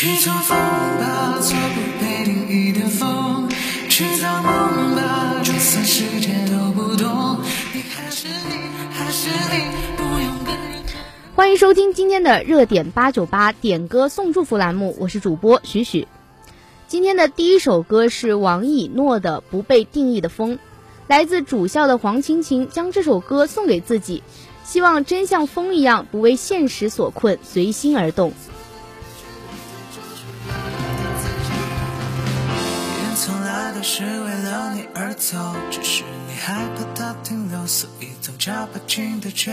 去做风吧，做不被定义的风。去造梦吧，就算世界都不懂，你还是你，还是你，不用跟人。欢迎收听今天的热点八九八点歌送祝福栏目，我是主播许许。今天的第一首歌是王以诺的《不被定义的风》，来自主校的黄晴晴将这首歌送给自己，希望真像风一样不为现实所困，随心而动。是为了你而走，只是你害怕它停留，所以总加把劲的追。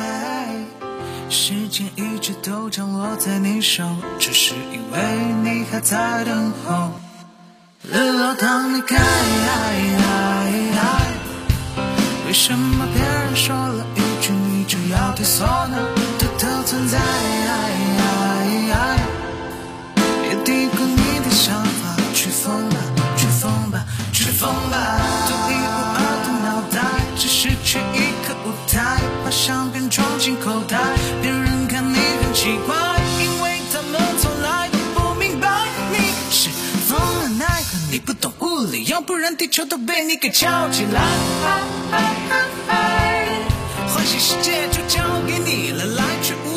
时间一直都降落在你手，只是因为你还在等候。日落当你开，为什么别人说了一句你就要退缩呢？偷偷存在，把相片装进口袋，别人看你很奇怪，因为他们从来都不明白你是疯了奈何你不懂物理，要不然地球都被你给翘起来。欢喜世界就交给你了，来去无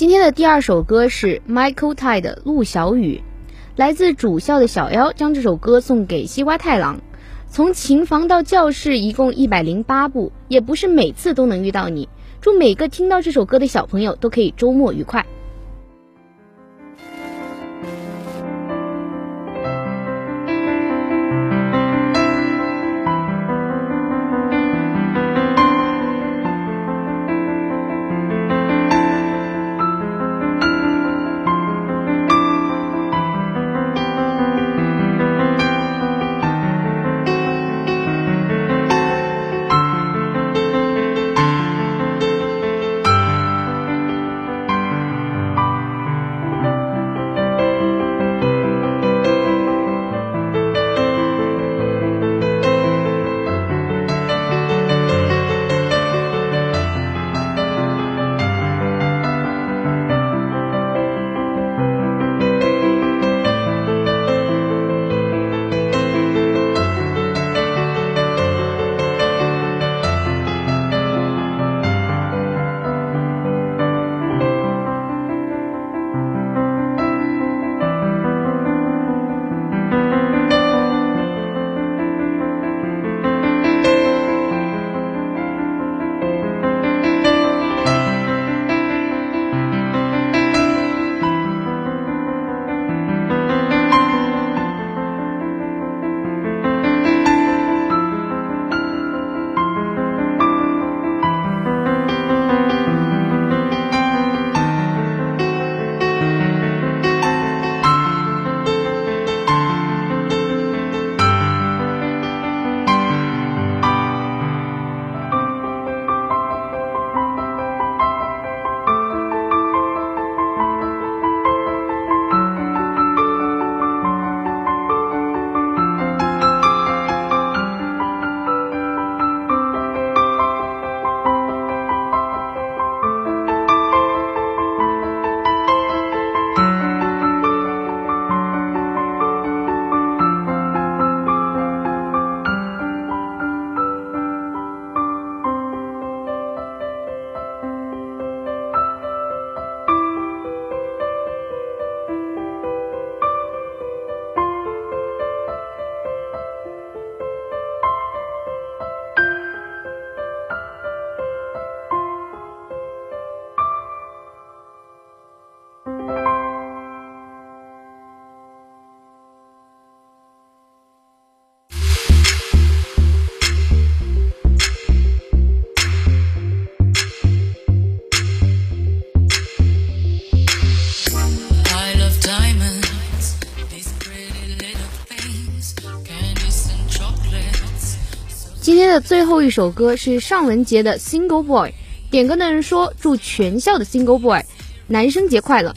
今天的第二首歌是 Michael Tai 的《陆小雨》，来自主校的小妖将这首歌送给西瓜太郎。从琴房到教室一共一百零八步，也不是每次都能遇到你。祝每个听到这首歌的小朋友都可以周末愉快。的最后一首歌是尚雯婕的《Single Boy》，点歌的人说祝全校的 Single Boy 男生节快乐。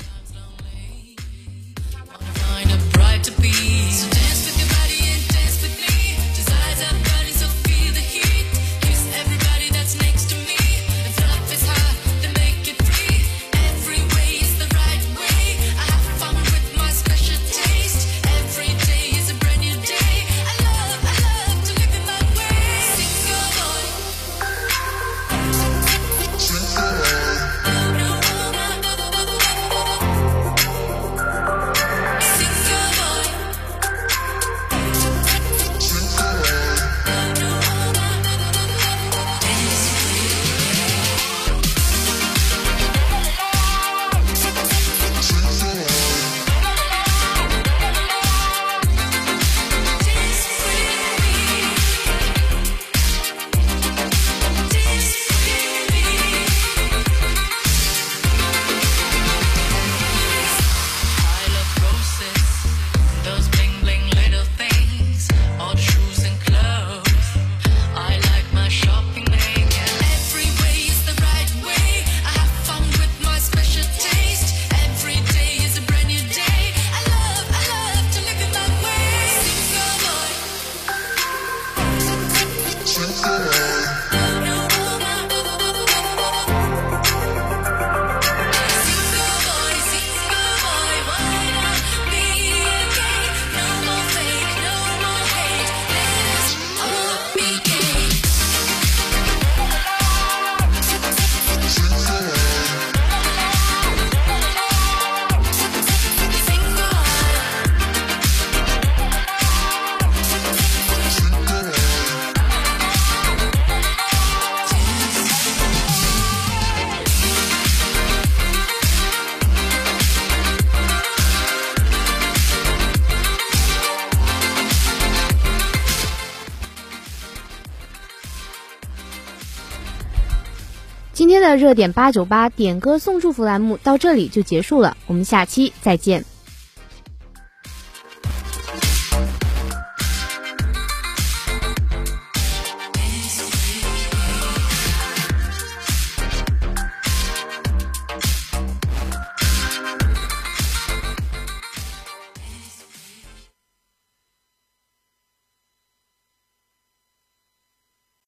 今天的热点八九八点歌送祝福栏目到这里就结束了我们下期再见。